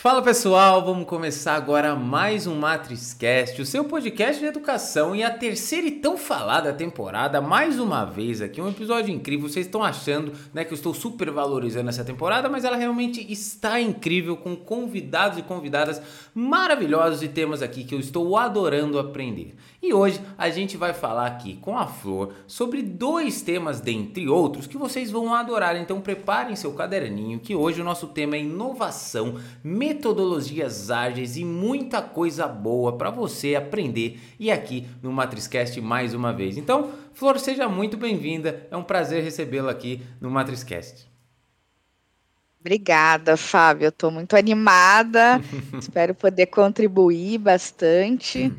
Fala pessoal, vamos começar agora mais um MatrizCast, o seu podcast de educação e a terceira e tão falada temporada, mais uma vez aqui, um episódio incrível. Vocês estão achando né, que eu estou super valorizando essa temporada, mas ela realmente está incrível, com convidados e convidadas maravilhosos e temas aqui que eu estou adorando aprender. E hoje a gente vai falar aqui com a Flor sobre dois temas, dentre outros, que vocês vão adorar. Então preparem seu caderninho, que hoje o nosso tema é inovação, metodologias ágeis e muita coisa boa para você aprender e aqui no MatrizCast mais uma vez. Então, Flor, seja muito bem-vinda. É um prazer recebê-la aqui no MatrizCast. Obrigada, Fábio. Eu estou muito animada. Espero poder contribuir bastante.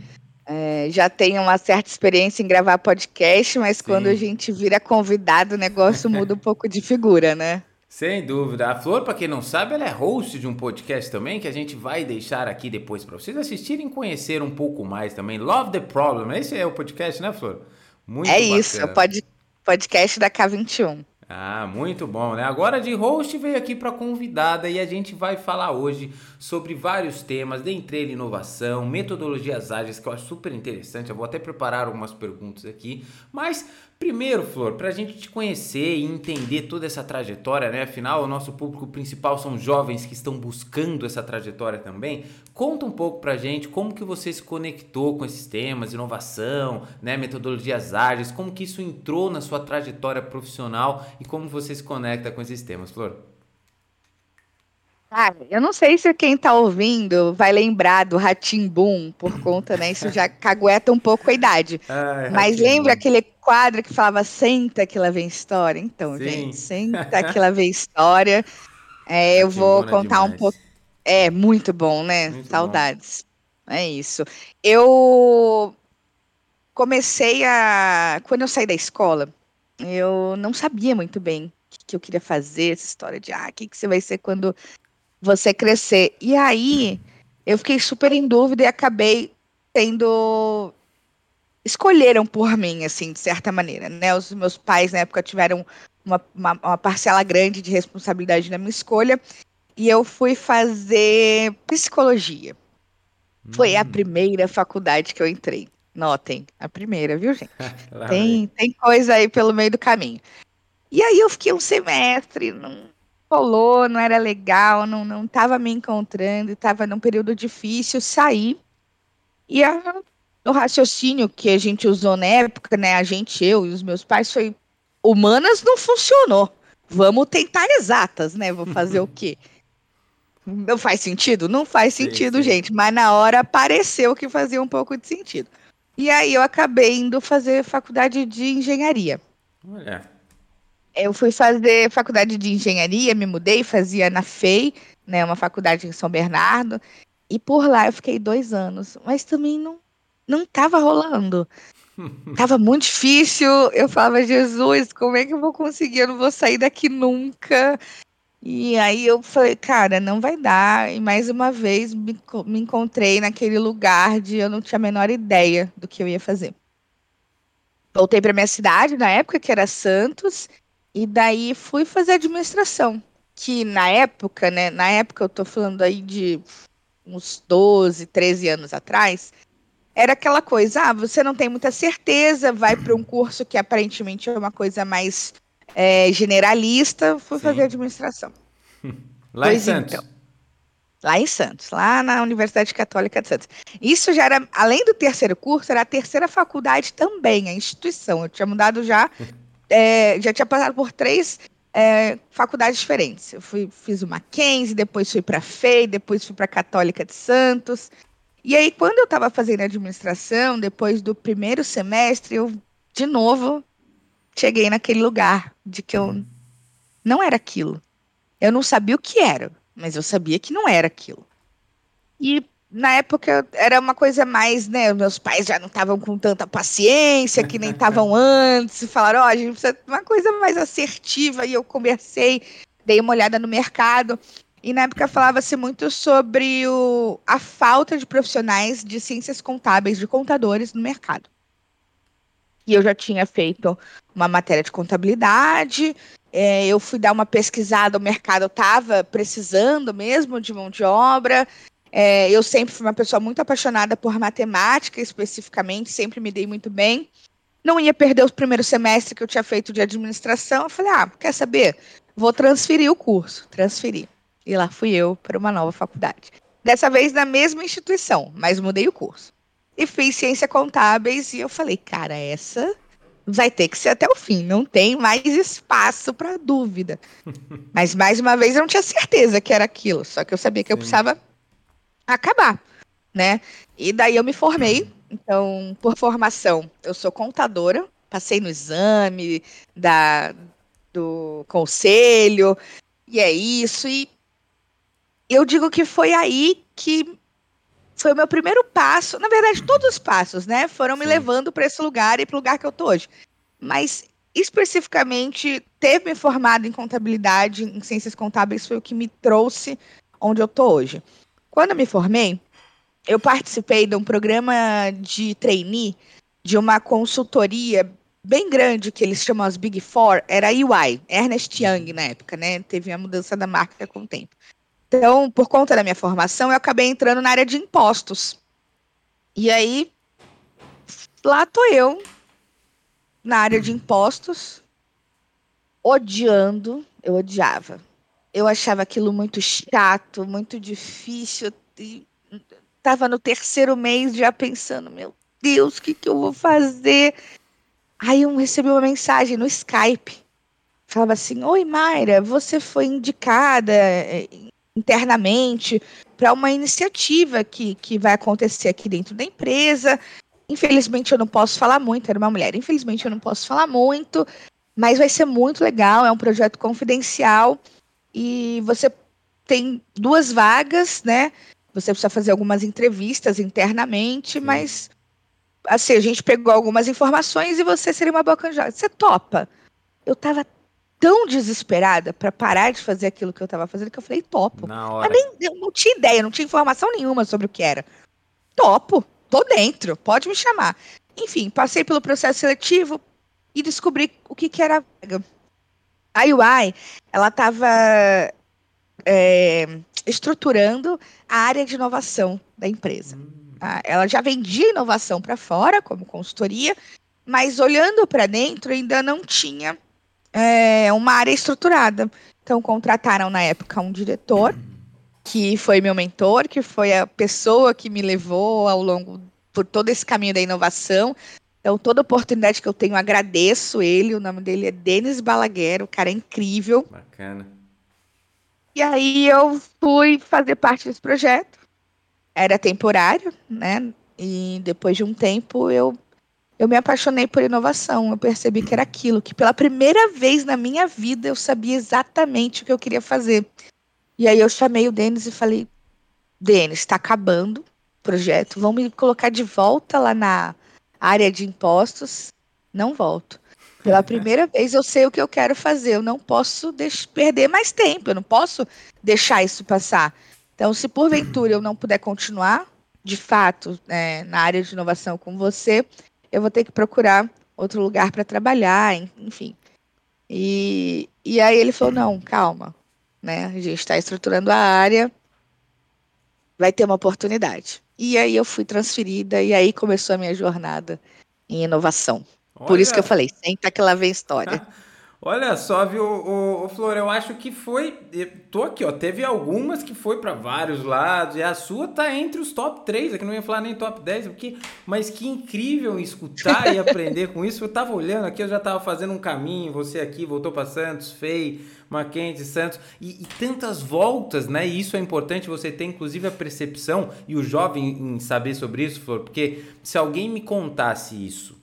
É, já tenho uma certa experiência em gravar podcast, mas Sim. quando a gente vira convidado, o negócio muda um pouco de figura, né? Sem dúvida. A Flor, para quem não sabe, ela é host de um podcast também que a gente vai deixar aqui depois para vocês assistirem e conhecer um pouco mais também. Love the Problem. Esse é o podcast, né, Flor? Muito é bacana. isso, é o pod, podcast da K21. Ah, muito bom, né? Agora de host veio aqui para convidada e a gente vai falar hoje sobre vários temas, dentre ele inovação, metodologias ágeis, que eu acho super interessante. Eu vou até preparar algumas perguntas aqui, mas Primeiro, Flor, para a gente te conhecer e entender toda essa trajetória, né? Afinal, o nosso público principal são jovens que estão buscando essa trajetória também. Conta um pouco para a gente como que você se conectou com esses temas, inovação, né? metodologias ágeis, como que isso entrou na sua trajetória profissional e como você se conecta com esses temas, Flor. Ah, eu não sei se quem está ouvindo vai lembrar do Boom por conta, né? Isso já cagueta um pouco a idade. Ai, Mas lembra aquele quadro que falava senta que lá vem história? Então, Sim. gente, senta que lá vem história. É, eu vou é contar um pouco. É, muito bom, né? Muito Saudades. Bom. É isso. Eu comecei a. Quando eu saí da escola, eu não sabia muito bem o que eu queria fazer, essa história de ah, o que, que você vai ser quando você crescer. E aí eu fiquei super em dúvida e acabei tendo escolheram por mim, assim, de certa maneira, né? Os meus pais na época tiveram uma, uma, uma parcela grande de responsabilidade na minha escolha e eu fui fazer psicologia. Hum. Foi a hum. primeira faculdade que eu entrei. Notem, a primeira, viu, gente? tem, tem coisa aí pelo meio do caminho. E aí eu fiquei um semestre, não, rolou, não era legal, não, não tava me encontrando, estava num período difícil, saí. E a, o raciocínio que a gente usou na época, né, a gente, eu e os meus pais, foi humanas não funcionou. Vamos tentar exatas, né? Vou fazer o quê? Não faz sentido? Não faz sentido, sim, sim. gente. Mas na hora pareceu que fazia um pouco de sentido. E aí eu acabei indo fazer faculdade de engenharia. Olha eu fui fazer faculdade de engenharia, me mudei, fazia na FEI, né, uma faculdade em São Bernardo, e por lá eu fiquei dois anos, mas também não não estava rolando. Tava muito difícil. Eu falava, Jesus, como é que eu vou conseguir? Eu não vou sair daqui nunca. E aí eu falei, cara, não vai dar. E mais uma vez me, me encontrei naquele lugar de eu não tinha a menor ideia do que eu ia fazer. Voltei para minha cidade na época, que era Santos, e daí fui fazer administração, que na época, né, na época eu tô falando aí de uns 12, 13 anos atrás, era aquela coisa, ah, você não tem muita certeza, vai para um curso que aparentemente é uma coisa mais é, generalista, fui Sim. fazer administração. Lá pois em Santos. Então, lá em Santos, lá na Universidade Católica de Santos. Isso já era, além do terceiro curso, era a terceira faculdade também, a instituição. Eu tinha mudado já é, já tinha passado por três é, faculdades diferentes. Eu fui, fiz o Mackenzie, depois fui para a FEI, depois fui para a Católica de Santos. E aí, quando eu estava fazendo administração, depois do primeiro semestre, eu, de novo, cheguei naquele lugar de que eu não era aquilo. Eu não sabia o que era, mas eu sabia que não era aquilo. E na época era uma coisa mais, né? Meus pais já não estavam com tanta paciência que nem estavam antes. Falaram, ó, oh, a gente precisa de uma coisa mais assertiva. E eu conversei, dei uma olhada no mercado. E na época falava-se muito sobre o, a falta de profissionais de ciências contábeis, de contadores no mercado. E eu já tinha feito uma matéria de contabilidade, é, eu fui dar uma pesquisada, o mercado estava precisando mesmo de mão de obra. É, eu sempre fui uma pessoa muito apaixonada por matemática, especificamente, sempre me dei muito bem. Não ia perder o primeiro semestre que eu tinha feito de administração. Eu falei, ah, quer saber? Vou transferir o curso. Transferi. E lá fui eu para uma nova faculdade. Dessa vez na mesma instituição, mas mudei o curso. E fiz ciência contábeis e eu falei, cara, essa vai ter que ser até o fim, não tem mais espaço para dúvida. Mas mais uma vez eu não tinha certeza que era aquilo, só que eu sabia que Sim. eu precisava acabar, né? E daí eu me formei. Então, por formação, eu sou contadora, passei no exame da do conselho, e é isso e eu digo que foi aí que foi o meu primeiro passo. Na verdade, todos os passos, né, foram me Sim. levando para esse lugar e para o lugar que eu tô hoje. Mas especificamente ter me formado em contabilidade, em ciências contábeis foi o que me trouxe onde eu tô hoje. Quando eu me formei, eu participei de um programa de trainee de uma consultoria bem grande que eles chamam as Big Four, era a UI, Ernest Young na época, né? Teve a mudança da marca com o tempo. Então, por conta da minha formação, eu acabei entrando na área de impostos. E aí, lá tô eu, na área de impostos, odiando, eu odiava. Eu achava aquilo muito chato, muito difícil. E tava no terceiro mês já pensando, meu Deus, o que, que eu vou fazer? Aí eu recebi uma mensagem no Skype. Falava assim: Oi, Mayra, você foi indicada eh, internamente para uma iniciativa que, que vai acontecer aqui dentro da empresa. Infelizmente eu não posso falar muito, era uma mulher. Infelizmente eu não posso falar muito, mas vai ser muito legal, é um projeto confidencial e você tem duas vagas, né? Você precisa fazer algumas entrevistas internamente, Sim. mas assim, a gente pegou algumas informações e você seria uma boa candidata. Você topa? Eu tava tão desesperada para parar de fazer aquilo que eu estava fazendo que eu falei, topo. Na hora. nem, eu não tinha ideia, não tinha informação nenhuma sobre o que era. Topo, tô dentro, pode me chamar. Enfim, passei pelo processo seletivo e descobri o que, que era a UI. Ela estava é, estruturando a área de inovação da empresa. Hum. Ela já vendia inovação para fora, como consultoria, mas olhando para dentro ainda não tinha é, uma área estruturada. Então, contrataram na época um diretor, que foi meu mentor, que foi a pessoa que me levou ao longo por todo esse caminho da inovação. Então, toda oportunidade que eu tenho, agradeço ele. O nome dele é Denis Balaguer, o cara é incrível. Bacana. E aí eu fui fazer parte desse projeto. Era temporário, né? E depois de um tempo eu eu me apaixonei por inovação. Eu percebi que era aquilo, que pela primeira vez na minha vida eu sabia exatamente o que eu queria fazer. E aí eu chamei o Denis e falei: Denis, está acabando o projeto, vão me colocar de volta lá na área de impostos. Não volto. Pela primeira vez eu sei o que eu quero fazer. Eu não posso perder mais tempo, eu não posso deixar isso passar. Então, se porventura eu não puder continuar, de fato, é, na área de inovação com você, eu vou ter que procurar outro lugar para trabalhar, enfim. E, e aí ele falou, não, calma, né? A gente está estruturando a área, vai ter uma oportunidade. E aí eu fui transferida e aí começou a minha jornada em inovação. Olha. Por isso que eu falei, senta que lá vem história. Olha só, viu, o, o, Flor, eu acho que foi. Tô aqui, ó. Teve algumas que foi para vários lados, e a sua tá entre os top 3, aqui não ia falar nem top 10, porque, mas que incrível escutar e aprender com isso. Eu tava olhando aqui, eu já tava fazendo um caminho, você aqui, voltou para Santos, Fei, Mackenzie, Santos, e, e, tantas voltas, né? E isso é importante você ter, inclusive, a percepção e o jovem em saber sobre isso, Flor, porque se alguém me contasse isso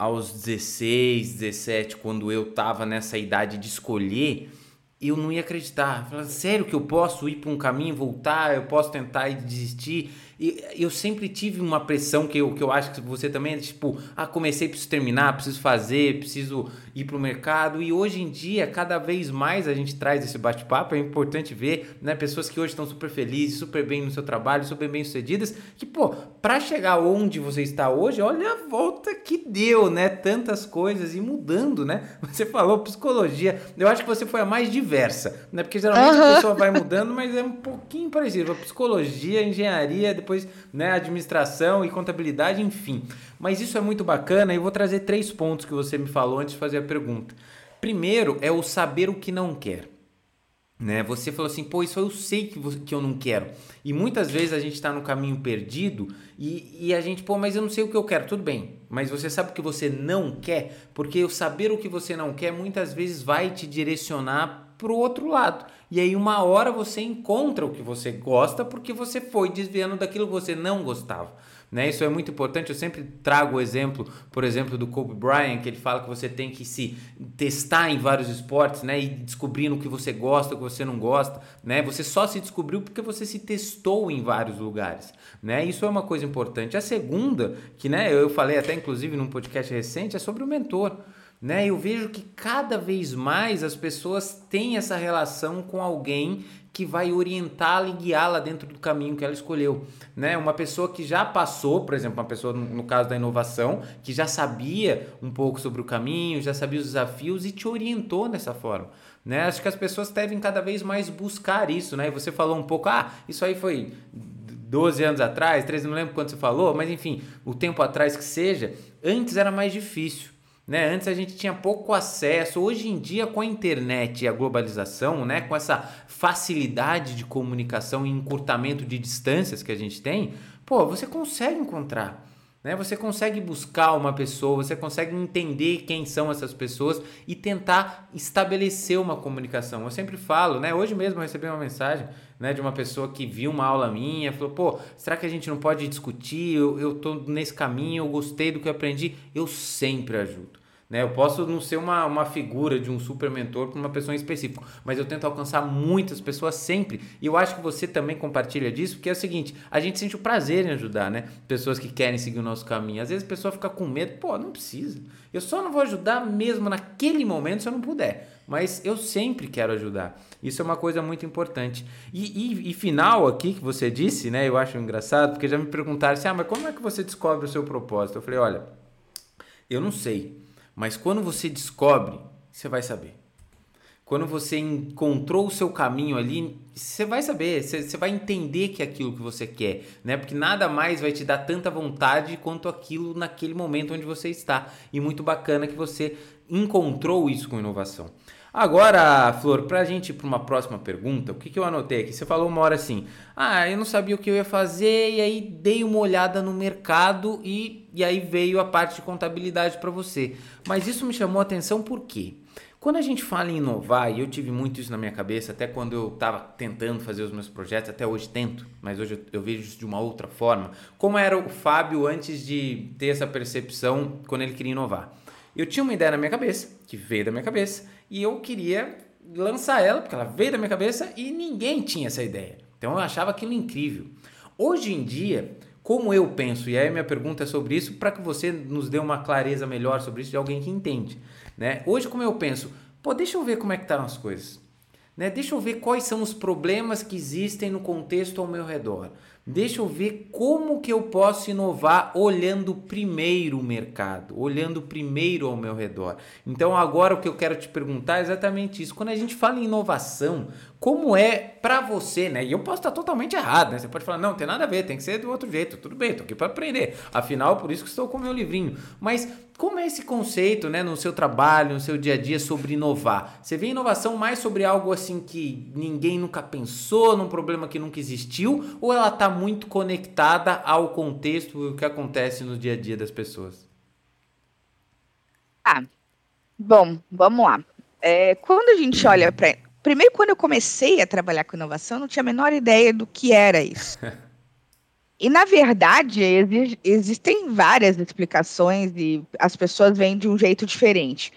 aos 16, 17, quando eu tava nessa idade de escolher, eu não ia acreditar. Falava, sério que eu posso ir para um caminho, voltar, eu posso tentar e desistir. E eu sempre tive uma pressão que eu, que eu acho que você também é tipo, ah, comecei, preciso terminar, preciso fazer, preciso ir para o mercado. E hoje em dia, cada vez mais a gente traz esse bate-papo. É importante ver, né, pessoas que hoje estão super felizes, super bem no seu trabalho, super bem sucedidas, que, pô, para chegar onde você está hoje, olha a volta que deu, né? Tantas coisas e mudando, né? Você falou psicologia, eu acho que você foi a mais diversa, né? Porque geralmente uhum. a pessoa vai mudando, mas é um pouquinho parecido. Psicologia, engenharia, depois depois né, administração e contabilidade, enfim. Mas isso é muito bacana e eu vou trazer três pontos que você me falou antes de fazer a pergunta. Primeiro é o saber o que não quer. Né? Você falou assim, pô, isso eu sei que, você, que eu não quero. E muitas vezes a gente está no caminho perdido e, e a gente, pô, mas eu não sei o que eu quero. Tudo bem, mas você sabe o que você não quer? Porque o saber o que você não quer muitas vezes vai te direcionar para o outro lado. E aí uma hora você encontra o que você gosta porque você foi desviando daquilo que você não gostava. Né? Isso é muito importante. Eu sempre trago o exemplo, por exemplo, do Kobe Bryant, que ele fala que você tem que se testar em vários esportes, né? E descobrindo o que você gosta, o que você não gosta, né? Você só se descobriu porque você se testou em vários lugares, né? Isso é uma coisa importante. A segunda, que né, eu falei até inclusive num podcast recente, é sobre o mentor. Né? Eu vejo que cada vez mais as pessoas têm essa relação com alguém que vai orientá-la e guiá-la dentro do caminho que ela escolheu. Né? Uma pessoa que já passou, por exemplo, uma pessoa no caso da inovação, que já sabia um pouco sobre o caminho, já sabia os desafios e te orientou dessa forma. Né? Acho que as pessoas devem cada vez mais buscar isso. Né? E você falou um pouco, ah, isso aí foi 12 anos atrás, 13, não lembro quando você falou, mas enfim, o tempo atrás que seja, antes era mais difícil. Né? Antes a gente tinha pouco acesso. Hoje em dia, com a internet e a globalização, né? com essa facilidade de comunicação e encurtamento de distâncias que a gente tem, pô, você consegue encontrar. Né? Você consegue buscar uma pessoa, você consegue entender quem são essas pessoas e tentar estabelecer uma comunicação. Eu sempre falo, né? Hoje mesmo eu recebi uma mensagem né, de uma pessoa que viu uma aula minha, falou: pô, será que a gente não pode discutir? Eu, tô nesse caminho, eu gostei do que eu aprendi. Eu sempre ajudo. Né? Eu posso não ser uma, uma figura de um super mentor para uma pessoa em específico, mas eu tento alcançar muitas pessoas sempre. E eu acho que você também compartilha disso, porque é o seguinte: a gente sente o prazer em ajudar, né? Pessoas que querem seguir o nosso caminho. Às vezes a pessoa fica com medo, pô, não precisa. Eu só não vou ajudar mesmo naquele momento se eu não puder. Mas eu sempre quero ajudar. Isso é uma coisa muito importante. E, e, e final aqui que você disse, né? Eu acho engraçado, porque já me perguntaram assim: ah, mas como é que você descobre o seu propósito? Eu falei: olha, eu não sei. Mas quando você descobre, você vai saber. Quando você encontrou o seu caminho ali, você vai saber, você, vai entender que é aquilo que você quer, né? Porque nada mais vai te dar tanta vontade quanto aquilo naquele momento onde você está. E muito bacana que você encontrou isso com inovação. Agora, Flor, para a gente ir para uma próxima pergunta, o que, que eu anotei aqui? Você falou uma hora assim, ah, eu não sabia o que eu ia fazer e aí dei uma olhada no mercado e, e aí veio a parte de contabilidade para você. Mas isso me chamou a atenção por quê? Quando a gente fala em inovar, e eu tive muito isso na minha cabeça, até quando eu estava tentando fazer os meus projetos, até hoje tento, mas hoje eu, eu vejo isso de uma outra forma. Como era o Fábio antes de ter essa percepção quando ele queria inovar? Eu tinha uma ideia na minha cabeça, que veio da minha cabeça, e eu queria lançar ela, porque ela veio da minha cabeça e ninguém tinha essa ideia. Então eu achava aquilo incrível. Hoje em dia, como eu penso, e aí minha pergunta é sobre isso, para que você nos dê uma clareza melhor sobre isso de alguém que entende. Né? Hoje, como eu penso, pô, deixa eu ver como é que estão tá as coisas. Né? Deixa eu ver quais são os problemas que existem no contexto ao meu redor. Deixa eu ver como que eu posso inovar olhando primeiro o mercado, olhando primeiro ao meu redor. Então agora o que eu quero te perguntar é exatamente isso. Quando a gente fala em inovação, como é para você, né? E eu posso estar totalmente errado, né? Você pode falar, não, tem nada a ver, tem que ser do outro jeito. Tudo bem, tô aqui para aprender. Afinal, por isso que estou com o meu livrinho. Mas como é esse conceito, né, no seu trabalho, no seu dia a dia sobre inovar? Você vê inovação mais sobre algo assim que ninguém nunca pensou, num problema que nunca existiu, ou ela está muito conectada ao contexto e o que acontece no dia a dia das pessoas? Ah, bom, vamos lá. É, quando a gente olha para Primeiro, quando eu comecei a trabalhar com inovação, eu não tinha a menor ideia do que era isso. E, na verdade, exi existem várias explicações e as pessoas veem de um jeito diferente.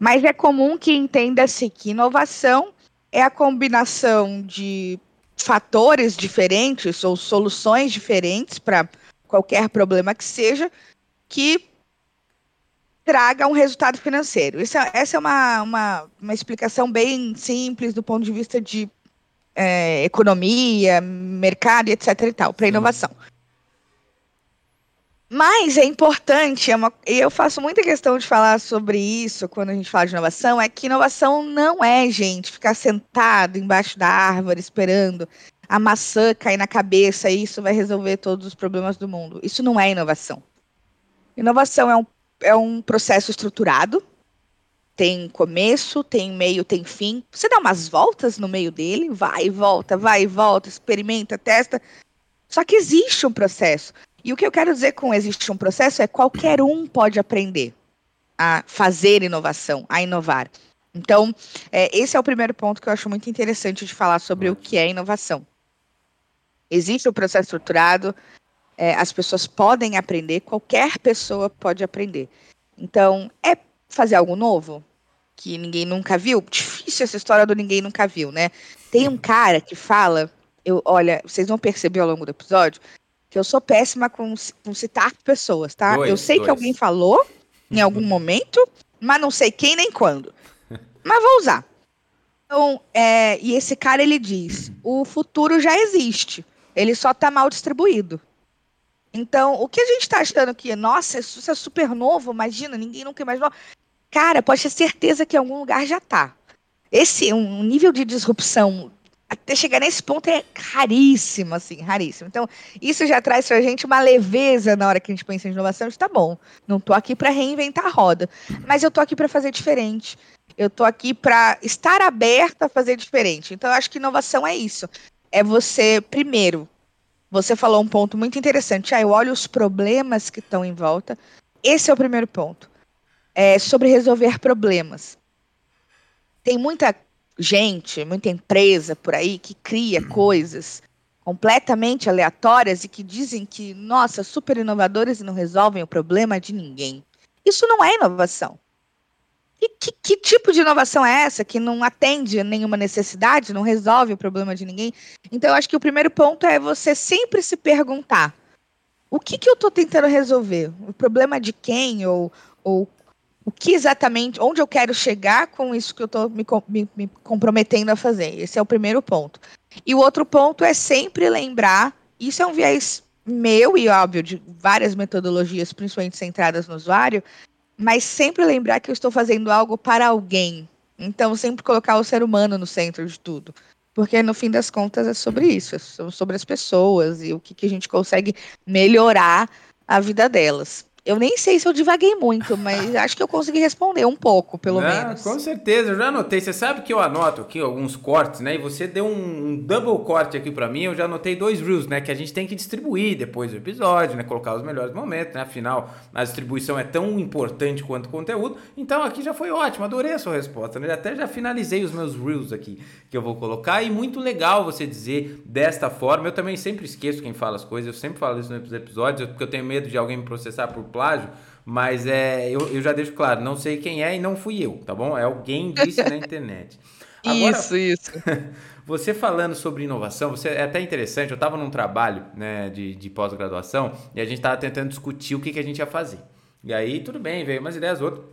Mas é comum que entenda-se que inovação é a combinação de fatores diferentes ou soluções diferentes para qualquer problema que seja que traga um resultado financeiro. Isso, é, essa é uma, uma, uma explicação bem simples do ponto de vista de é, economia, mercado, etc. e tal, para inovação. Mas é importante, é uma, e eu faço muita questão de falar sobre isso quando a gente fala de inovação, é que inovação não é, gente, ficar sentado embaixo da árvore esperando a maçã cair na cabeça e isso vai resolver todos os problemas do mundo. Isso não é inovação. Inovação é um, é um processo estruturado, tem começo, tem meio, tem fim. Você dá umas voltas no meio dele, vai e volta, vai e volta, experimenta, testa. Só que existe um processo. E o que eu quero dizer com existe um processo é qualquer um pode aprender a fazer inovação, a inovar. Então, é, esse é o primeiro ponto que eu acho muito interessante de falar sobre o que é inovação. Existe o um processo estruturado, é, as pessoas podem aprender, qualquer pessoa pode aprender. Então, é fazer algo novo que ninguém nunca viu? Difícil essa história do ninguém nunca viu, né? Tem um cara que fala, eu, olha, vocês vão perceber ao longo do episódio, que eu sou péssima com, com citar pessoas, tá? Dois, eu sei dois. que alguém falou em algum momento, mas não sei quem nem quando. Mas vou usar. Então, é, e esse cara ele diz: o futuro já existe, ele só está mal distribuído. Então, o que a gente está achando que, nossa, isso é super novo, imagina, ninguém nunca imaginou. Cara, pode ter certeza que em algum lugar já está. Esse um nível de disrupção até chegar nesse ponto é raríssimo, assim, raríssimo. Então, isso já traz para a gente uma leveza na hora que a gente pensa em inovação. Está bom, não estou aqui para reinventar a roda, mas eu estou aqui para fazer diferente. Eu estou aqui para estar aberta a fazer diferente. Então, eu acho que inovação é isso. É você, primeiro, você falou um ponto muito interessante. Ah, eu olho os problemas que estão em volta. Esse é o primeiro ponto. É sobre resolver problemas. Tem muita gente, muita empresa por aí que cria coisas completamente aleatórias e que dizem que, nossa, super inovadores e não resolvem o problema de ninguém. Isso não é inovação. E que, que, tipo de inovação é essa que não atende nenhuma necessidade, não resolve o problema de ninguém? Então, eu acho que o primeiro ponto é você sempre se perguntar: o que, que eu estou tentando resolver? O problema de quem? Ou, ou o que exatamente, onde eu quero chegar com isso que eu estou me, me, me, comprometendo a fazer. Esse é o primeiro ponto. E o outro ponto é sempre lembrar, isso é um viés meu e óbvio de várias metodologias, principalmente centradas no usuário, mas sempre lembrar que eu estou fazendo algo para alguém. Então, sempre colocar o ser humano no centro de tudo. Porque no fim das contas é sobre isso, é sobre as pessoas e o que, que a gente consegue melhorar a vida delas. Eu nem sei se eu divaguei muito, mas acho que eu consegui responder um pouco, pelo Não, menos. Com certeza, eu já anotei. Você sabe que eu anoto aqui alguns cortes, né? E você deu um, double corte aqui para mim. Eu já anotei dois reels, né? Que a gente tem que distribuir depois do episódio, né? Colocar os melhores momentos, né? Afinal, a distribuição é tão importante quanto o conteúdo. Então aqui já foi ótimo, adorei a sua resposta, né? Até já finalizei os meus reels aqui que eu vou colocar. E muito legal você dizer desta forma. Eu também sempre esqueço quem fala as coisas, eu sempre falo isso nos episódios, porque eu tenho medo de alguém me processar por plágio, mas é, eu, eu já deixo claro, não sei quem é e não fui eu, tá bom? É alguém disse na internet. Agora, isso, isso. Você falando sobre inovação, você é até interessante. Eu estava num trabalho né, de, de pós-graduação e a gente estava tentando discutir o que, que a gente ia fazer. E aí, tudo bem, veio umas ideias outras.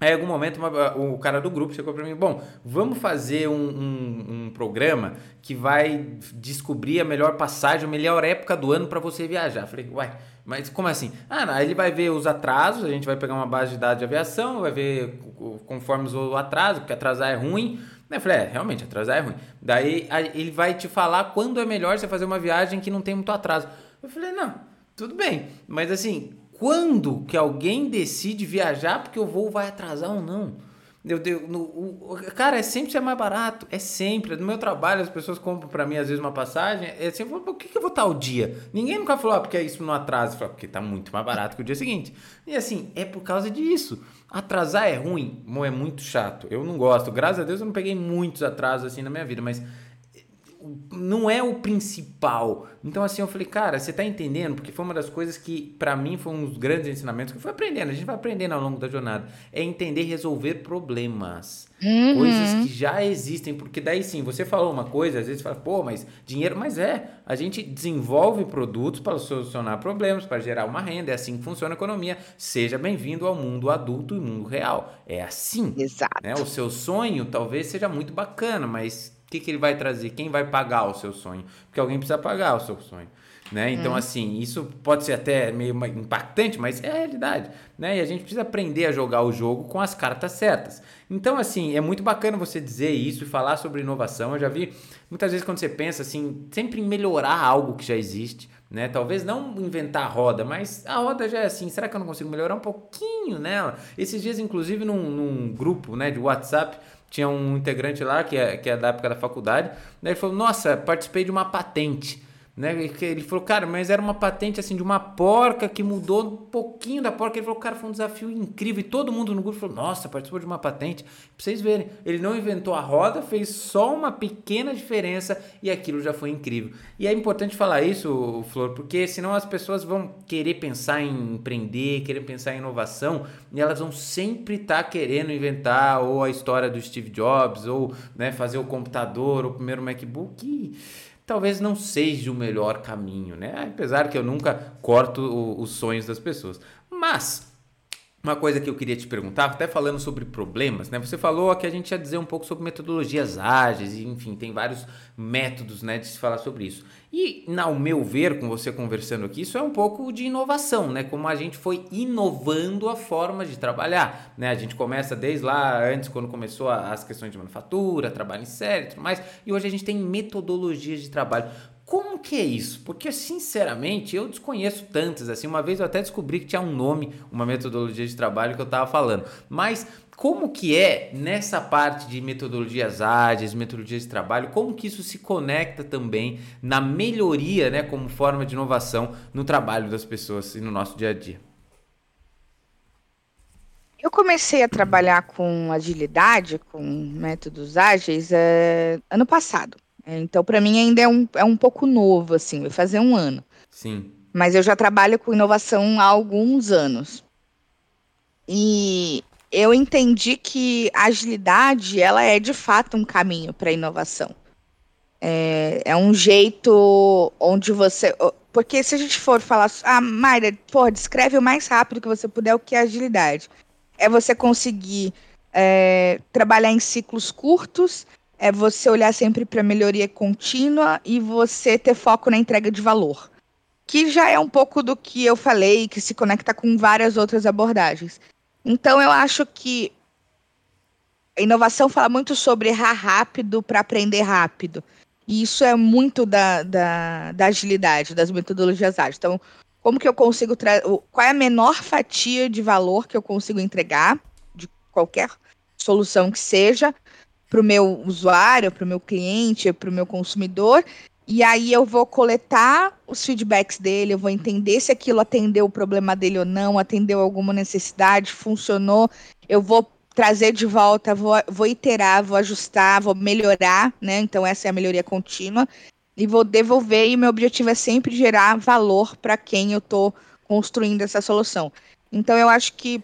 Aí, em algum momento, uma, o cara do grupo chegou para mim: Bom, vamos fazer um, um, um, programa que vai descobrir a melhor passagem, a melhor época do ano para você viajar. Falei, uai, mas como assim? Ah, não, ele vai ver os atrasos, a gente vai pegar uma base de dados de aviação, vai ver conforme o atraso, porque atrasar é ruim. Eu falei, é, realmente, atrasar é ruim. Daí ele vai te falar quando é melhor você fazer uma viagem que não tem muito atraso. Eu falei, não, tudo bem. Mas assim, quando que alguém decide viajar porque o voo vai atrasar ou não? No, o, cara, é sempre ser mais barato. É sempre. No meu trabalho, as pessoas compram para mim, às vezes, uma passagem. É sempre, por que, que eu vou estar o dia? Ninguém nunca falou, ah, porque isso não atrasa. Falo, porque tá muito mais barato que o dia seguinte. E assim, é por causa disso. Atrasar é ruim, é muito chato. Eu não gosto. Graças a Deus eu não peguei muitos atrasos assim na minha vida, mas não é o principal. Então, assim, eu falei, cara, você tá entendendo? Porque foi uma das coisas que, para mim, foi um dos grandes ensinamentos que eu fui aprendendo. A gente vai aprendendo ao longo da jornada. É entender resolver problemas. Uhum. Coisas que já existem. Porque daí sim, você falou uma coisa, às vezes fala, pô, mas dinheiro, mas é. A gente desenvolve produtos para solucionar problemas, para gerar uma renda. É assim que funciona a economia. Seja bem-vindo ao mundo adulto e mundo real. É assim. Exato. Né? O seu sonho talvez seja muito bacana, mas o que, que ele vai trazer? Quem vai pagar o seu sonho? Porque alguém precisa pagar o seu sonho. Né? Então, hum. assim, isso pode ser até meio impactante, mas é a realidade. Né? E a gente precisa aprender a jogar o jogo com as cartas certas. Então, assim, é muito bacana você dizer isso e falar sobre inovação. Eu já vi muitas vezes quando você pensa assim, sempre em melhorar algo que já existe. Né? Talvez não inventar a roda, mas a roda já é assim. Será que eu não consigo melhorar um pouquinho nela? Esses dias, inclusive, num, num grupo né, de WhatsApp, tinha um integrante lá, que é, que é da época da faculdade, né? ele falou, nossa, participei de uma patente. Né? Ele falou, cara, mas era uma patente assim de uma porca que mudou um pouquinho da porca. Ele falou, cara, foi um desafio incrível. E todo mundo no grupo falou, nossa, participou de uma patente. Pra vocês verem, ele não inventou a roda, fez só uma pequena diferença e aquilo já foi incrível. E é importante falar isso, Flor, porque senão as pessoas vão querer pensar em empreender, querer pensar em inovação e elas vão sempre estar tá querendo inventar ou a história do Steve Jobs ou né, fazer o computador, o primeiro MacBook. E talvez não seja o melhor caminho, né? Apesar que eu nunca corto o, os sonhos das pessoas. Mas uma coisa que eu queria te perguntar, até falando sobre problemas, né? Você falou que a gente ia dizer um pouco sobre metodologias ágeis, e enfim, tem vários métodos, né, de se falar sobre isso. E, ao meu ver, com você conversando aqui, isso é um pouco de inovação, né? Como a gente foi inovando a forma de trabalhar, né? A gente começa desde lá, antes, quando começou as questões de manufatura, trabalho em série e tudo mais, e hoje a gente tem metodologias de trabalho. Como que é isso? Porque, sinceramente, eu desconheço tantas. Assim, uma vez eu até descobri que tinha um nome, uma metodologia de trabalho que eu estava falando. Mas como que é nessa parte de metodologias ágeis, metodologias de trabalho, como que isso se conecta também na melhoria, né, como forma de inovação no trabalho das pessoas e no nosso dia a dia? Eu comecei a trabalhar com agilidade, com métodos ágeis, é, ano passado. Então, para mim, ainda é um, é um pouco novo, assim, vai fazer um ano. Sim. Mas eu já trabalho com inovação há alguns anos. E eu entendi que a agilidade, ela é de fato um caminho para inovação. É, é, um jeito onde você. Porque se a gente for falar. Ah, Mayra, pô, descreve o mais rápido que você puder o que é agilidade. É você conseguir é, trabalhar em ciclos curtos é você olhar sempre para melhoria contínua e você ter foco na entrega de valor. Que já é um pouco do que eu falei, que se conecta com várias outras abordagens. Então, eu acho que a inovação fala muito sobre errar rápido para aprender rápido. E isso é muito da, da, da, agilidade, das metodologias ágeis. Então, como que eu consigo trazer. Qual é a menor fatia de valor que eu consigo entregar, de qualquer solução que seja, para o meu usuário, para o meu cliente, para o meu consumidor. E aí eu vou coletar os feedbacks dele, eu vou entender se aquilo atendeu o problema dele ou não, atendeu alguma necessidade, funcionou. Eu vou trazer de volta, vou, vou iterar, vou ajustar, vou melhorar, né? Então essa é a melhoria contínua. E vou devolver, e meu objetivo é sempre gerar valor para quem eu estou construindo essa solução. Então eu acho que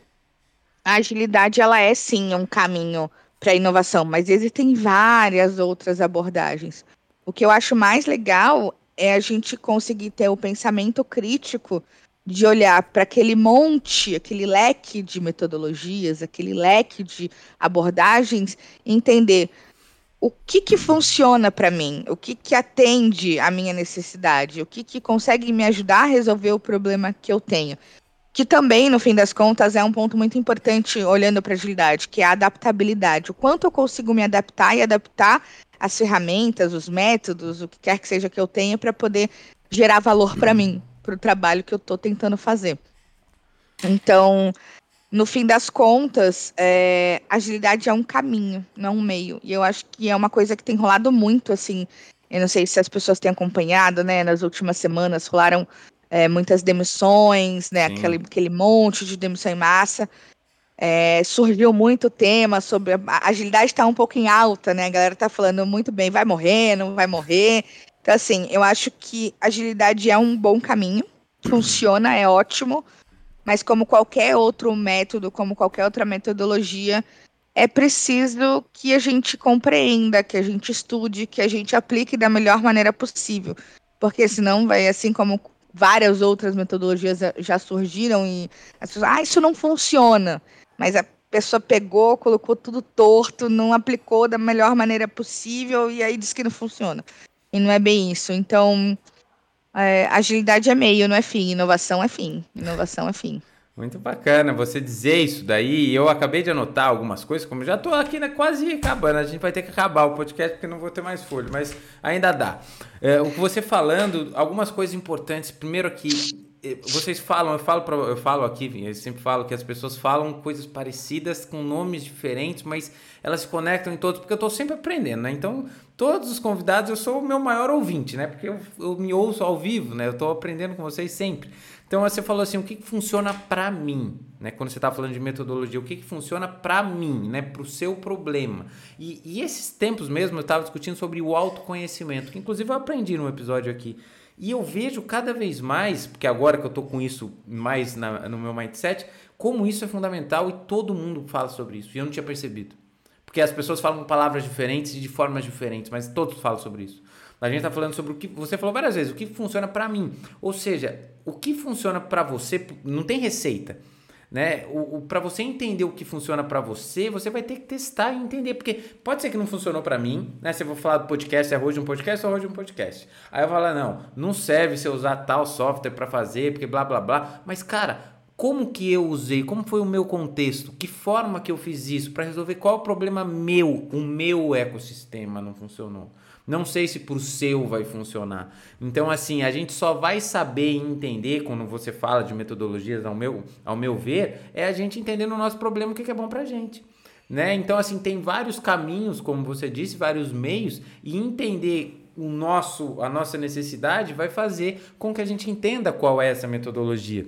a agilidade ela é sim um caminho para inovação, mas existem várias outras abordagens. O que eu acho mais legal é a gente conseguir ter o pensamento crítico de olhar para aquele monte, aquele leque de metodologias, aquele leque de abordagens, entender o que, que funciona para mim, o que, que atende à minha necessidade, o que, que consegue me ajudar a resolver o problema que eu tenho que também, no fim das contas, é um ponto muito importante olhando para a agilidade, que é a adaptabilidade. O quanto eu consigo me adaptar e adaptar as ferramentas, os métodos, o que quer que seja que eu tenha, para poder gerar valor para mim, para o trabalho que eu estou tentando fazer. Então, no fim das contas, é, agilidade é um caminho, não um meio. E eu acho que é uma coisa que tem rolado muito, assim. Eu não sei se as pessoas têm acompanhado, né? Nas últimas semanas rolaram é, muitas demissões, né? Aquele, aquele monte de demissão em massa. É, surgiu muito tema sobre a agilidade está um pouco em alta, né? A galera está falando muito bem, vai morrer, não vai morrer. Então, assim, eu acho que agilidade é um bom caminho, funciona, é ótimo, mas como qualquer outro método, como qualquer outra metodologia, é preciso que a gente compreenda, que a gente estude, que a gente aplique da melhor maneira possível. Porque senão vai, assim como várias outras metodologias já surgiram e as pessoas, ah, isso não funciona. Mas a pessoa pegou, colocou tudo torto, não aplicou da melhor maneira possível e aí diz que não funciona. E não é bem isso. Então, é, agilidade é meio, não é fim. Inovação é fim. Inovação é fim. Muito bacana você dizer isso daí. Eu acabei de anotar algumas coisas, como já estou aqui né, quase acabando. A gente vai ter que acabar o podcast porque não vou ter mais folha, mas ainda dá. É, o que você falando, algumas coisas importantes. Primeiro aqui, vocês falam, eu falo, pra, eu falo aqui, eu sempre falo que as pessoas falam coisas parecidas com nomes diferentes, mas elas se conectam em todos, porque eu estou sempre aprendendo, né? Então, todos os convidados, eu sou o meu maior ouvinte, né? Porque eu, eu me ouço ao vivo, né? Eu estou aprendendo com vocês sempre. Então, você falou assim, o que, que funciona para mim, né? Quando você está falando de metodologia, o que, que funciona para mim, né? Para o seu problema. E, e esses tempos mesmo, eu estava discutindo sobre o autoconhecimento, que inclusive eu aprendi num episódio aqui e eu vejo cada vez mais, porque agora que eu estou com isso mais na, no meu mindset, como isso é fundamental e todo mundo fala sobre isso. E eu não tinha percebido. Porque as pessoas falam palavras diferentes e de formas diferentes, mas todos falam sobre isso. A gente está falando sobre o que você falou várias vezes, o que funciona para mim. Ou seja, o que funciona para você não tem receita né? O, o para você entender o que funciona para você, você vai ter que testar e entender, porque pode ser que não funcionou para mim, né? Se eu vou falar do podcast, é de um podcast arroz de um podcast. Aí eu falar, não, não serve se eu usar tal software para fazer, porque blá blá blá. Mas cara, como que eu usei? Como foi o meu contexto? Que forma que eu fiz isso para resolver qual é o problema meu? O meu ecossistema não funcionou. Não sei se para o seu vai funcionar. Então, assim, a gente só vai saber e entender quando você fala de metodologias, ao meu, ao meu ver, é a gente entendendo o nosso problema, o que é bom para a gente. Né? Então, assim, tem vários caminhos, como você disse, vários meios, e entender o nosso, a nossa necessidade vai fazer com que a gente entenda qual é essa metodologia.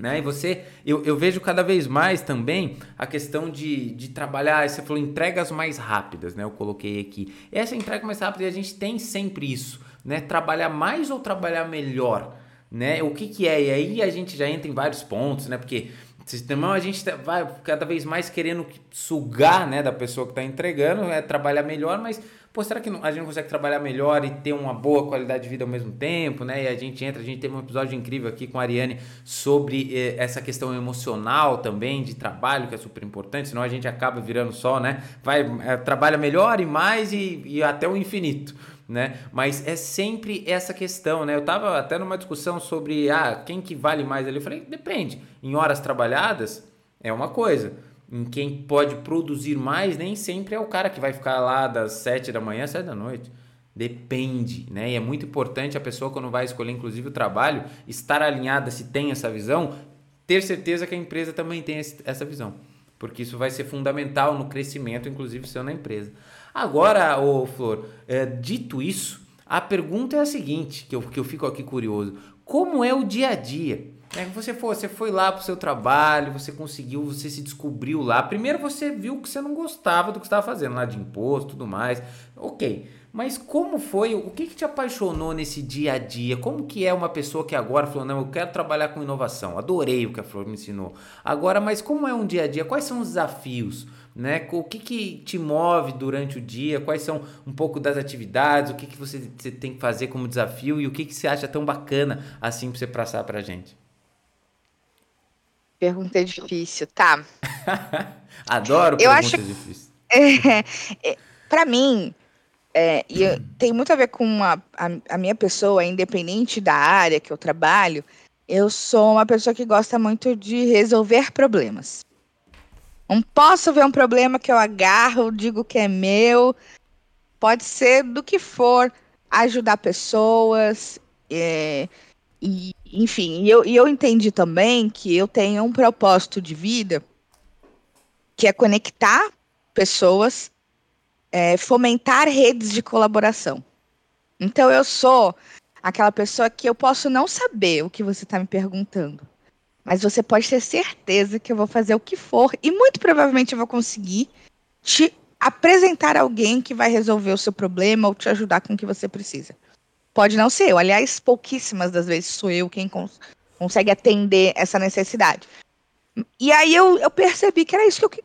Né? E você, eu, eu vejo cada vez mais também a questão de, de trabalhar, você falou entregas mais rápidas, né? Eu coloquei aqui. Essa entrega mais rápida, a gente tem sempre isso, né? Trabalhar mais ou trabalhar melhor, né? O que que é? E aí a gente já entra em vários pontos, né? Porque sistema a gente tá, vai cada vez mais querendo sugar, né, da pessoa que está entregando, é trabalhar melhor, mas pô, será que a gente não consegue trabalhar melhor e ter uma boa qualidade de vida ao mesmo tempo, né? E a gente entra, a gente teve um episódio incrível aqui com a Ariane sobre eh, essa questão emocional também de trabalho, que é super importante, senão a gente acaba virando só, né? Vai, é, trabalha melhor e mais e, e até o infinito. Né? Mas é sempre essa questão, né? Eu tava até numa discussão sobre ah, quem que vale mais ali. Eu falei, depende. Em horas trabalhadas é uma coisa em quem pode produzir mais, nem sempre é o cara que vai ficar lá das 7 da manhã às 7 da noite. Depende, né? E é muito importante a pessoa, quando vai escolher, inclusive, o trabalho, estar alinhada se tem essa visão, ter certeza que a empresa também tem essa visão. Porque isso vai ser fundamental no crescimento, inclusive, seu na empresa. Agora, ô Flor, é, dito isso, a pergunta é a seguinte, que eu, que eu fico aqui curioso. Como é o dia a dia? É você foi, você foi lá pro seu trabalho, você conseguiu, você se descobriu lá. Primeiro você viu que você não gostava do que estava fazendo lá de imposto, tudo mais. OK. Mas como foi? O que, que te apaixonou nesse dia a dia? Como que é uma pessoa que agora falou, não, eu quero trabalhar com inovação. Adorei o que a Flor me ensinou. Agora, mas como é um dia a dia? Quais são os desafios? Né? O que, que te move durante o dia? Quais são um pouco das atividades? O que, que você, você tem que fazer como desafio? E o que, que você acha tão bacana assim para você passar para gente? Pergunta difícil, tá. Adoro eu perguntas acho, difíceis. É, é, para mim, é, e eu, tem muito a ver com a, a, a, minha pessoa, independente da área que eu trabalho, eu sou uma pessoa que gosta muito de resolver problemas. Não posso ver um problema que eu agarro, digo que é meu, pode ser do que for, ajudar pessoas, é, e, enfim, e eu, e eu entendi também que eu tenho um propósito de vida que é conectar pessoas, é, fomentar redes de colaboração. Então eu sou aquela pessoa que eu posso não saber o que você está me perguntando, Mas você pode ter certeza que eu vou fazer o que for e muito provavelmente eu vou conseguir te apresentar alguém que vai resolver o seu problema ou te ajudar com o que você precisa. Pode não ser eu, aliás, pouquíssimas das vezes sou eu quem cons consegue atender essa necessidade. E aí eu, eu percebi que era isso que eu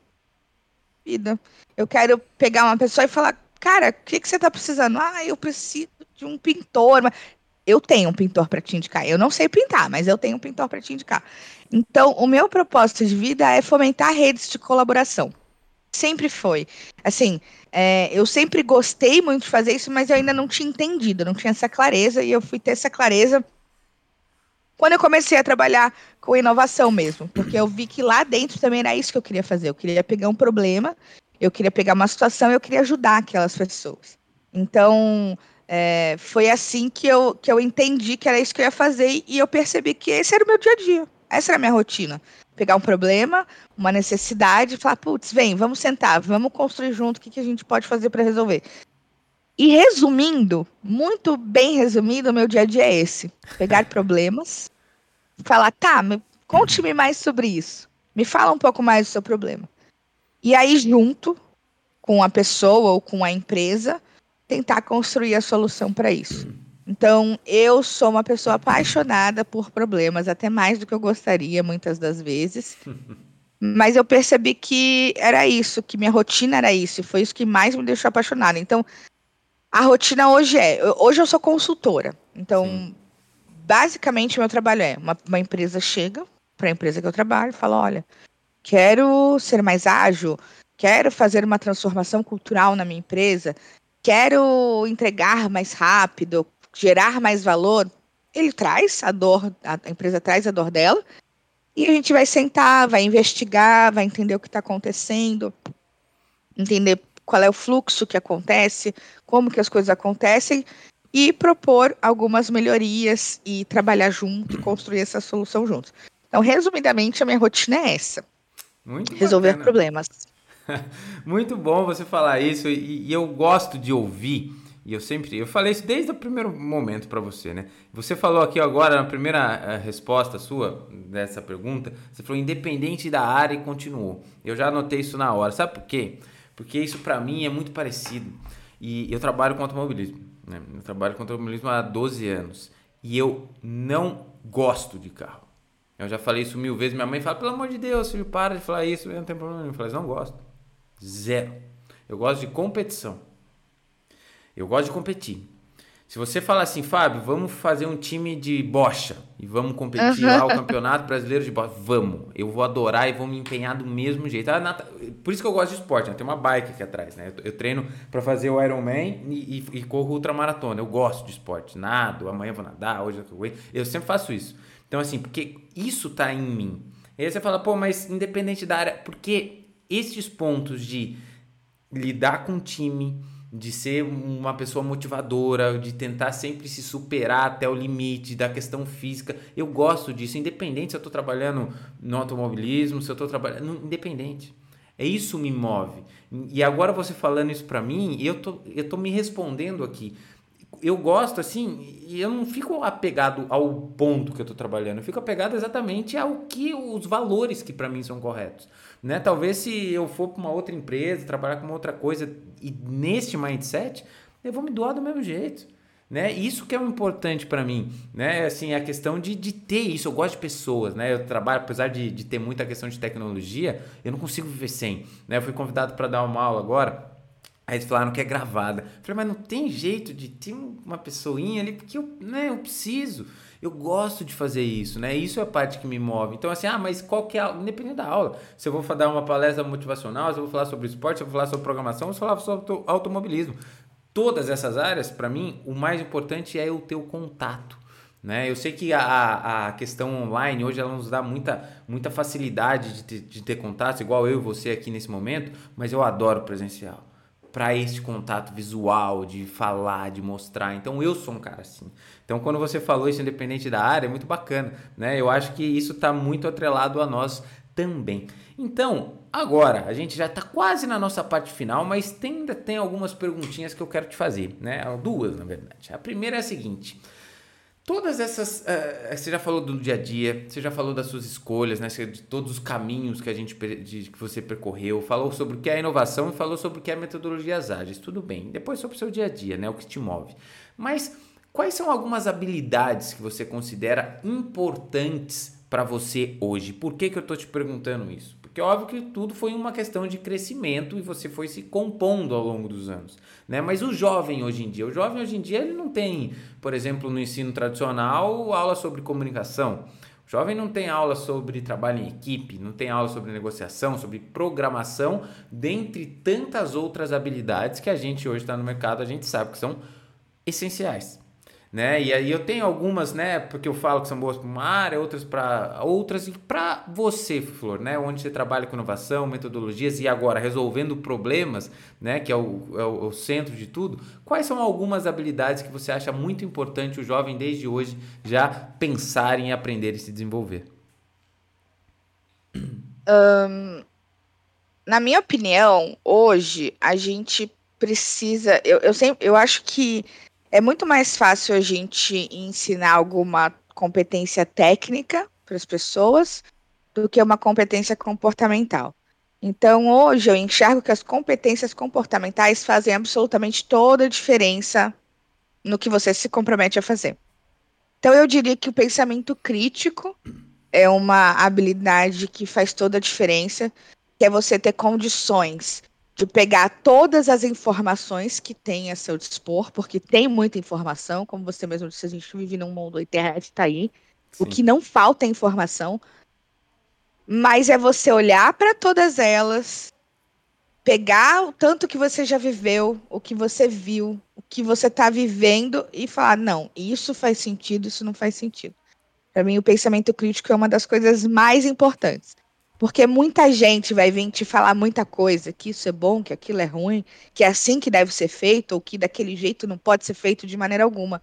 queria. Eu quero pegar uma pessoa e falar, cara, o que, que você está precisando? Ah, eu preciso de um pintor. Eu tenho um pintor para te indicar. Eu não sei pintar, mas eu tenho um pintor para te indicar. Então, o meu propósito de vida é fomentar redes de colaboração. Sempre foi. Assim, é, eu sempre gostei muito de fazer isso, mas eu ainda não tinha entendido, não tinha essa clareza, e eu fui ter essa clareza quando eu comecei a trabalhar com inovação mesmo, porque eu vi que lá dentro também era isso que eu queria fazer. Eu queria pegar um problema, eu queria pegar uma situação eu queria ajudar aquelas pessoas. Então, é, foi assim que eu, que eu entendi que era isso que eu ia fazer e eu percebi que esse era o meu dia a dia. Essa era a minha rotina. Pegar um problema, uma necessidade, falar, putz, vem, vamos sentar, vamos construir junto o que, que a gente pode fazer para resolver. E resumindo, muito bem resumido, meu dia a dia é esse: pegar problemas, falar, tá, conte-me mais sobre isso. Me fala um pouco mais do seu problema. E aí, junto com a pessoa ou com a empresa, tentar construir a solução para isso. Então, eu sou uma pessoa apaixonada por problemas, até mais do que eu gostaria, muitas das vezes. Mas eu percebi que era isso, que minha rotina era isso, e foi isso que mais me deixou apaixonada. Então, a rotina hoje é. Hoje eu sou consultora. Então, Sim. basicamente, meu trabalho é: uma, uma empresa chega para a empresa que eu trabalho e fala: olha, quero ser mais ágil, quero fazer uma transformação cultural na minha empresa, quero entregar mais rápido, gerar mais valor. Ele traz a dor, a empresa traz a dor dela, e a gente vai sentar, vai investigar, vai entender o que está acontecendo, entender qual é o fluxo que acontece, como que as coisas acontecem e propor algumas melhorias e trabalhar junto, construir essa solução juntos. Então, resumidamente, a minha rotina é essa. Muito Resolver bacana. problemas. Muito bom você falar isso e, e, eu gosto de ouvir. E eu sempre, eu falei isso desde o primeiro momento para você, né? Você falou aqui agora na primeira eh, resposta sua dessa pergunta, você falou independente da área e continuou. Eu já anotei isso na hora. Sabe por quê? Porque isso para mim é muito parecido. E eu trabalho com automobilismo. Né? Eu trabalho com automobilismo há 12 anos. E eu não gosto de carro. Eu já falei isso mil vezes. Minha mãe fala, pelo amor de Deus, filho, para de falar isso. Não tenho problema. Eu falei, não gosto. Zero. Eu gosto de competição. Eu gosto de competir. Se você falar assim, Fábio, vamos fazer um time de bocha e vamos competir uhum. lá o Campeonato Brasileiro de Bocha, vamos. Eu vou adorar e vou me empenhar do mesmo jeito. Ah, Nata... Por isso que eu gosto de esporte, né? tem uma bike aqui atrás, né? Eu, treino para fazer o Ironman e, e, e corro ultramaratona. Eu gosto de esporte, nado, amanhã vou nadar, hoje eu vou... Eu sempre faço isso. Então assim, porque isso tá em mim. E aí você fala, pô, mas independente da área, porque esses pontos de lidar com time de ser uma pessoa motivadora, de tentar sempre se superar até o limite da questão física. Eu gosto disso, independente se eu estou trabalhando no automobilismo, se eu estou trabalhando. Independente. É isso me move. E agora você falando isso para mim, eu tô, eu tô me respondendo aqui. Eu gosto assim, e eu não fico apegado ao ponto que eu estou trabalhando, eu fico apegado exatamente ao que os valores que para mim são corretos. Né? Talvez se eu for para uma outra empresa, trabalhar com outra coisa e neste mindset, eu vou me doar do mesmo jeito. Né? Isso que é o importante para mim, né? Assim, a questão de, de ter isso. Eu gosto de pessoas, né? Eu trabalho, apesar de, de ter muita questão de tecnologia, eu não consigo viver sem. Né? Eu fui convidado para dar uma aula agora. Aí eles falaram que é gravada. Eu falei, mas não tem jeito de ter uma pessoinha ali, porque eu, né, eu preciso. Eu gosto de fazer isso, né? Isso é a parte que me move. Então, assim, ah, mas qual que é a... Independente da aula. Se eu vou dar uma palestra motivacional, se eu vou falar sobre esporte, se eu vou falar sobre programação, se eu vou falar sobre automobilismo. Todas essas áreas, para mim, o mais importante é o teu contato. Né? Eu sei que a, a questão online hoje ela nos dá muita, muita facilidade de ter, de ter contatos, igual eu e você aqui nesse momento, mas eu adoro presencial para este contato visual, de falar, de mostrar. Então eu sou um cara assim. Então quando você falou isso independente da área, é muito bacana, né? Eu acho que isso está muito atrelado a nós também. Então, agora, a gente já está quase na nossa parte final, mas ainda tem algumas perguntinhas que eu quero te fazer, né? Duas, na verdade. A primeira é a seguinte: Todas essas. Uh, você já falou do dia a dia, você já falou das suas escolhas, né? De todos os caminhos que a gente de, que você percorreu, falou sobre o que é inovação e falou sobre o que é metodologias ágeis. Tudo bem. Depois sobre o seu dia a dia, né? O que te move. Mas quais são algumas habilidades que você considera importantes para você hoje? Por que, que eu estou te perguntando isso? Porque óbvio que tudo foi uma questão de crescimento e você foi se compondo ao longo dos anos, né? Mas o jovem hoje em dia, o jovem hoje em dia ele não tem, por exemplo, no ensino tradicional, aula sobre comunicação. O jovem não tem aula sobre trabalho em equipe, não tem aula sobre negociação, sobre programação, dentre tantas outras habilidades que a gente hoje está no mercado, a gente sabe que são essenciais né? E aí eu tenho algumas, né, porque eu falo que são boas para uma área, outras para outras e para você, Flor, né, onde você trabalha com inovação, metodologias e agora resolvendo problemas, né, que é o, é o, centro de tudo. Quais são algumas habilidades que você acha muito importante o jovem desde hoje já pensar em aprender e se desenvolver? Um, na minha opinião, hoje a gente precisa, eu, eu sempre, eu acho que é muito mais fácil a gente ensinar alguma competência técnica para as pessoas do que uma competência comportamental. Então, hoje eu enxergo que as competências comportamentais fazem absolutamente toda a diferença no que você se compromete a fazer. Então, eu diria que o pensamento crítico é uma habilidade que faz toda a diferença, que é você ter condições de pegar todas as informações que tem a seu dispor, porque tem muita informação, como você mesmo disse, a gente vive num mundo, a internet está aí, Sim. o que não falta é informação, mas é você olhar para todas elas, pegar o tanto que você já viveu, o que você viu, o que você está vivendo e falar, não, isso faz sentido, isso não faz sentido. Para mim, o pensamento crítico é uma das coisas mais importantes. Porque muita gente vai vir te falar muita coisa, que isso é bom, que aquilo é ruim, que é assim que deve ser feito, ou que daquele jeito não pode ser feito de maneira alguma.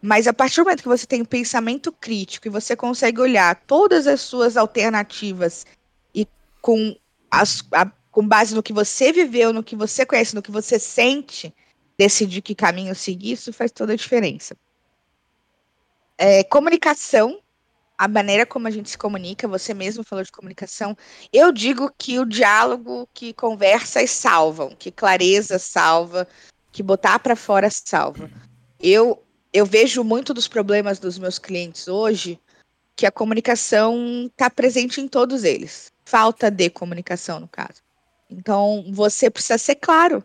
Mas a partir do momento que você tem um pensamento crítico e você consegue olhar todas as suas alternativas e com, as, a, com base no que você viveu, no que você conhece, no que você sente, decidir que caminho seguir, isso faz toda a diferença. É, comunicação a maneira como a gente se comunica, você mesmo falou de comunicação. Eu digo que o diálogo, que conversas salvam, que clareza salva, que botar para fora salva. Eu eu vejo muito dos problemas dos meus clientes hoje que a comunicação está presente em todos eles. Falta de comunicação, no caso. Então, você precisa ser claro.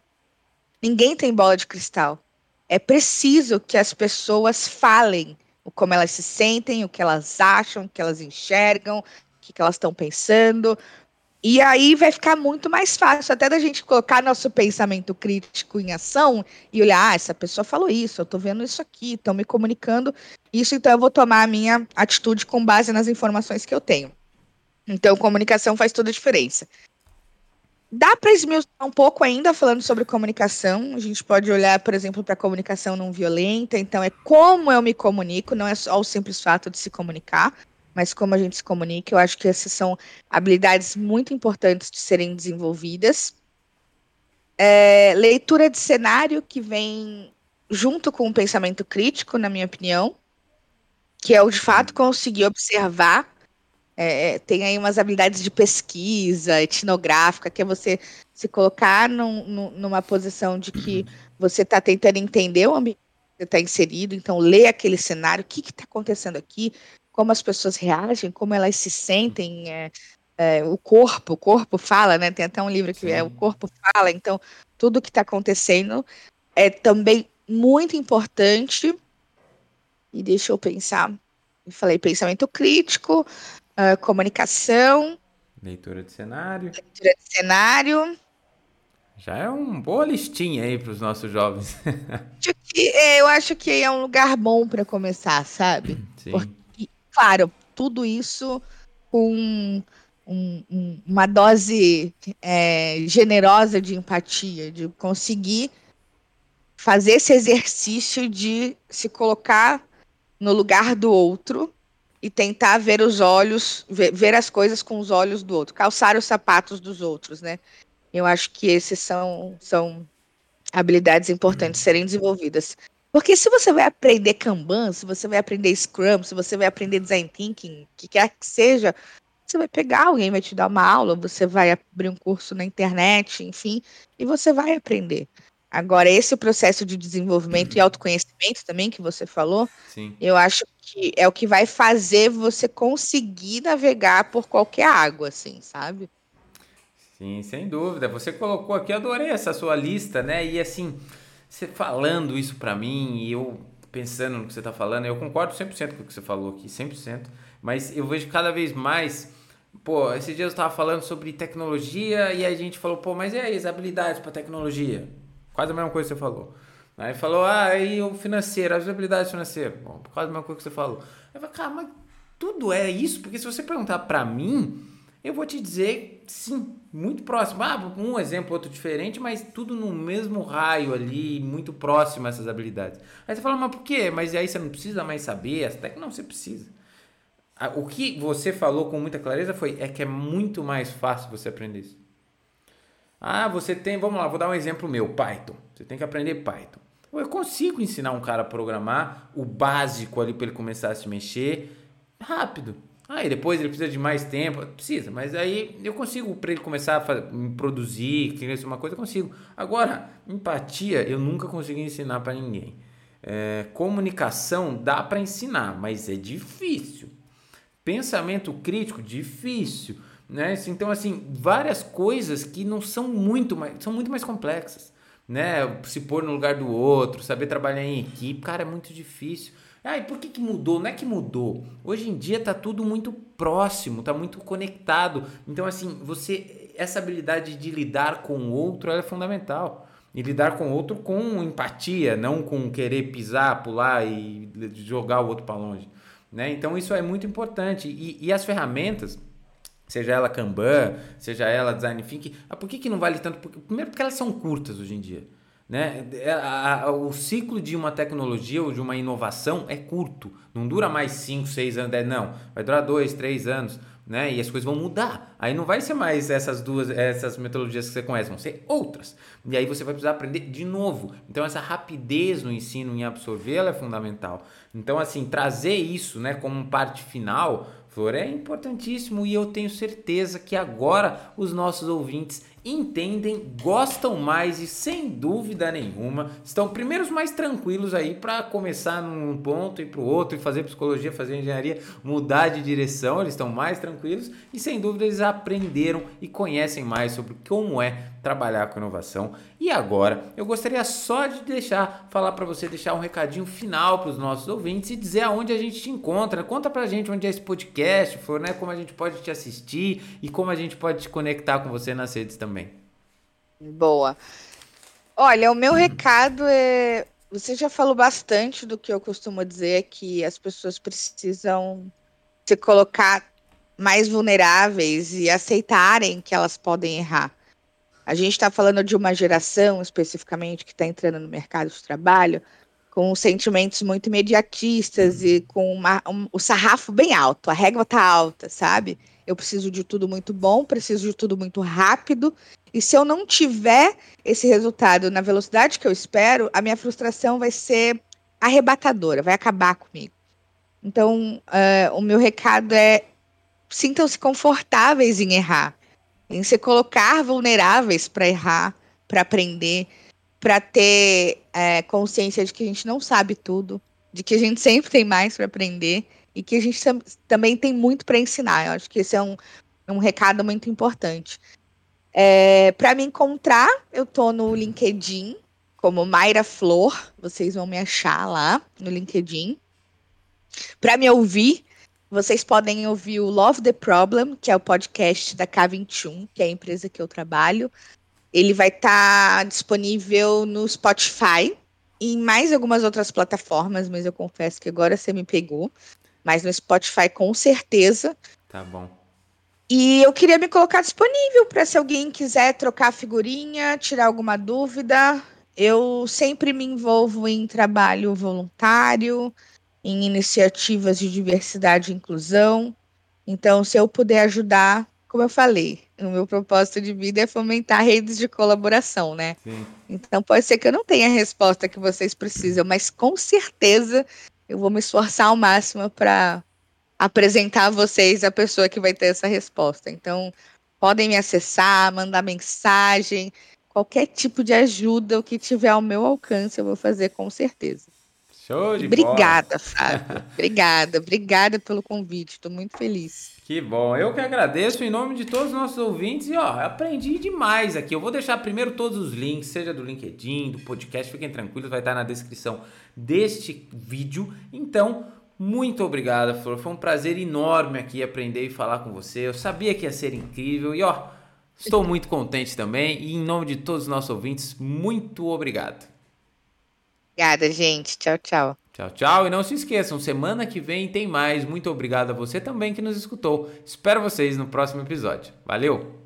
Ninguém tem bola de cristal. É preciso que as pessoas falem como elas se sentem, o que elas acham, o que elas enxergam, o que, que elas estão pensando. E aí vai ficar muito mais fácil até da gente colocar nosso pensamento crítico em ação e olhar, ah, essa pessoa falou isso, eu estou vendo isso aqui, estão me comunicando isso, então eu vou tomar a minha atitude com base nas informações que eu tenho. Então, comunicação faz toda a diferença. Dá para esmiuçar um pouco ainda falando sobre comunicação. A gente pode olhar, por exemplo, para a comunicação não violenta. Então, é como eu me comunico, não é só o simples fato de se comunicar, mas como a gente se comunica. Eu acho que essas são habilidades muito importantes de serem desenvolvidas. É, leitura de cenário, que vem junto com o pensamento crítico, na minha opinião, que é o de fato conseguir observar é, é, tem aí umas habilidades de pesquisa etnográfica, que é você se colocar num, num, numa posição de que você está tentando entender o ambiente que você está inserido, então ler aquele cenário, o que está acontecendo aqui, como as pessoas reagem, como elas se sentem, é, é, o corpo, o corpo fala, né? Tem até um livro que Sim. é o corpo fala, então tudo que está acontecendo é também muito importante. E deixa eu pensar. Eu falei pensamento crítico, uh, comunicação. Leitura de cenário. Leitura de cenário. Já é uma boa listinha aí para os nossos jovens. É, eu acho que é um lugar bom para começar, sabe? Sim. Porque, claro, tudo isso com um, um, uma dose é, generosa de empatia, de conseguir fazer esse exercício de se colocar no lugar do outro e tentar ver os olhos, ver, ver, as coisas com os olhos do outro, calçar os sapatos dos outros, né? Eu acho que esses são, são habilidades importantes serem desenvolvidas. Porque se você vai aprender Kanban, se você vai aprender Scrum, se você vai aprender Design Thinking, o que quer que seja, você vai pegar, alguém vai te dar uma aula, você vai abrir um curso na internet, enfim, e você vai aprender. Agora, esse processo de desenvolvimento uhum. e autoconhecimento também que você falou, Sim. eu acho que é o que vai fazer você conseguir navegar por qualquer água, assim, sabe? Sim, sem dúvida. Você colocou aqui, adorei essa sua lista, né? E assim, você falando isso para mim e eu pensando no que você está falando, eu concordo 100% com o que você falou aqui, 100%, mas eu vejo cada vez mais, pô, esses dias eu estava falando sobre tecnologia e a gente falou, pô, mas e aí as habilidades para tecnologia? Quase a mesma coisa que você falou. Aí falou, ah, e o financeiro, as habilidades financeiras. Bom, quase a mesma coisa que você falou. Eu falei, cara, mas tudo é isso? Porque se você perguntar para mim, eu vou te dizer sim, muito próximo. Ah, um exemplo, outro diferente, mas tudo no mesmo raio ali, muito próximo a essas habilidades. Aí você fala, mas por quê? Mas aí você não precisa mais saber, até que não, você precisa. O que você falou com muita clareza foi é que é muito mais fácil você aprender isso. Ah, você tem, vamos lá, vou dar um exemplo meu, Python. Você tem que aprender Python. Eu consigo ensinar um cara a programar o básico ali para ele começar a se mexer rápido. Aí depois ele precisa de mais tempo, precisa, mas aí eu consigo para ele começar a fazer, produzir, criar uma coisa, eu consigo. Agora, empatia eu nunca consegui ensinar para ninguém. É, comunicação dá para ensinar, mas é difícil. Pensamento crítico, difícil. Né? Então, assim, várias coisas que não são muito mais, são muito mais complexas. Né? Se pôr no lugar do outro, saber trabalhar em equipe, cara, é muito difícil. Ah, e por que, que mudou? Não é que mudou. Hoje em dia tá tudo muito próximo, tá muito conectado. Então, assim, você. Essa habilidade de lidar com o outro é fundamental. E lidar com o outro com empatia, não com querer pisar, pular e jogar o outro para longe. Né? Então, isso é muito importante. E, e as ferramentas seja ela Kanban, seja ela Design Thinking, ah, por que, que não vale tanto? Porque, primeiro porque elas são curtas hoje em dia. Né? É, a, a, o ciclo de uma tecnologia ou de uma inovação é curto, não dura mais 5, 6 anos, 10, não, vai durar 2, 3 anos. Né? E as coisas vão mudar. Aí não vai ser mais essas duas, essas metodologias que você conhece, vão ser outras. E aí você vai precisar aprender de novo. Então essa rapidez no ensino em absorver ela é fundamental. Então assim, trazer isso, né, como parte final, Flor, é importantíssimo e eu tenho certeza que agora os nossos ouvintes entendem, gostam mais e sem dúvida nenhuma estão primeiros mais tranquilos aí para começar num ponto e para o outro e fazer psicologia, fazer engenharia, mudar de direção, eles estão mais tranquilos e sem dúvida eles aprenderam e conhecem mais sobre como é trabalhar com inovação. E agora, eu gostaria só de deixar, falar para você, deixar um recadinho final para os nossos ouvintes e dizer aonde a gente te encontra. Conta para a gente onde é esse podcast, for, né? Como a gente pode te assistir e como a gente pode te conectar com você nas redes também. Boa. Olha, o meu hum. recado é. Você já falou bastante do que eu costumo dizer, que as pessoas precisam se colocar mais vulneráveis e aceitarem que elas podem errar. A gente está falando de uma geração especificamente que está entrando no mercado de trabalho com sentimentos muito imediatistas e com uma, um, o sarrafo bem alto, a régua está alta, sabe? Eu preciso de tudo muito bom, preciso de tudo muito rápido. E se eu não tiver esse resultado na velocidade que eu espero, a minha frustração vai ser arrebatadora, vai acabar comigo. Então, uh, o meu recado é: sintam-se confortáveis em errar em se colocar vulneráveis para errar, para aprender, para ter é, consciência de que a gente não sabe tudo, de que a gente sempre tem mais para aprender e que a gente tam também tem muito para ensinar. Eu acho que esse é um, um recado muito importante. É, para me encontrar, eu estou no LinkedIn como Mayra Flor, vocês vão me achar lá no LinkedIn. Para me ouvir, vocês podem ouvir o Love the Problem, que é o podcast da K21, que é a empresa que eu trabalho. Ele vai estar tá disponível no Spotify e em mais algumas outras plataformas, mas eu confesso que agora você me pegou. Mas no Spotify, com certeza. Tá bom. E eu queria me colocar disponível para se alguém quiser trocar figurinha, tirar alguma dúvida. Eu sempre me envolvo em trabalho voluntário em iniciativas de diversidade e inclusão. Então, se eu puder ajudar como eu falei, o meu propósito de vida é fomentar redes de colaboração, né? Sim. Então pode ser que eu não tenha a resposta que vocês precisam, mas com certeza eu vou me esforçar ao máximo para apresentar a vocês a pessoa que vai ter essa resposta. Então, podem me acessar, mandar mensagem, qualquer tipo de ajuda, o que tiver ao meu alcance, eu vou fazer com certeza. Show de obrigada, bola. Fábio. obrigada, obrigada pelo convite. Estou muito feliz. Que bom. Eu que agradeço em nome de todos os nossos ouvintes e ó, aprendi demais aqui. Eu vou deixar primeiro todos os links, seja do LinkedIn, do podcast, fiquem tranquilos, vai estar na descrição deste vídeo. Então, muito obrigado, Flor. Foi um prazer enorme aqui aprender e falar com você. Eu sabia que ia ser incrível e ó, estou muito contente também. E em nome de todos os nossos ouvintes, muito obrigado. Obrigada, gente. Tchau, tchau. Tchau, tchau. E não se esqueçam, semana que vem tem mais. Muito obrigado a você também que nos escutou. Espero vocês no próximo episódio. Valeu!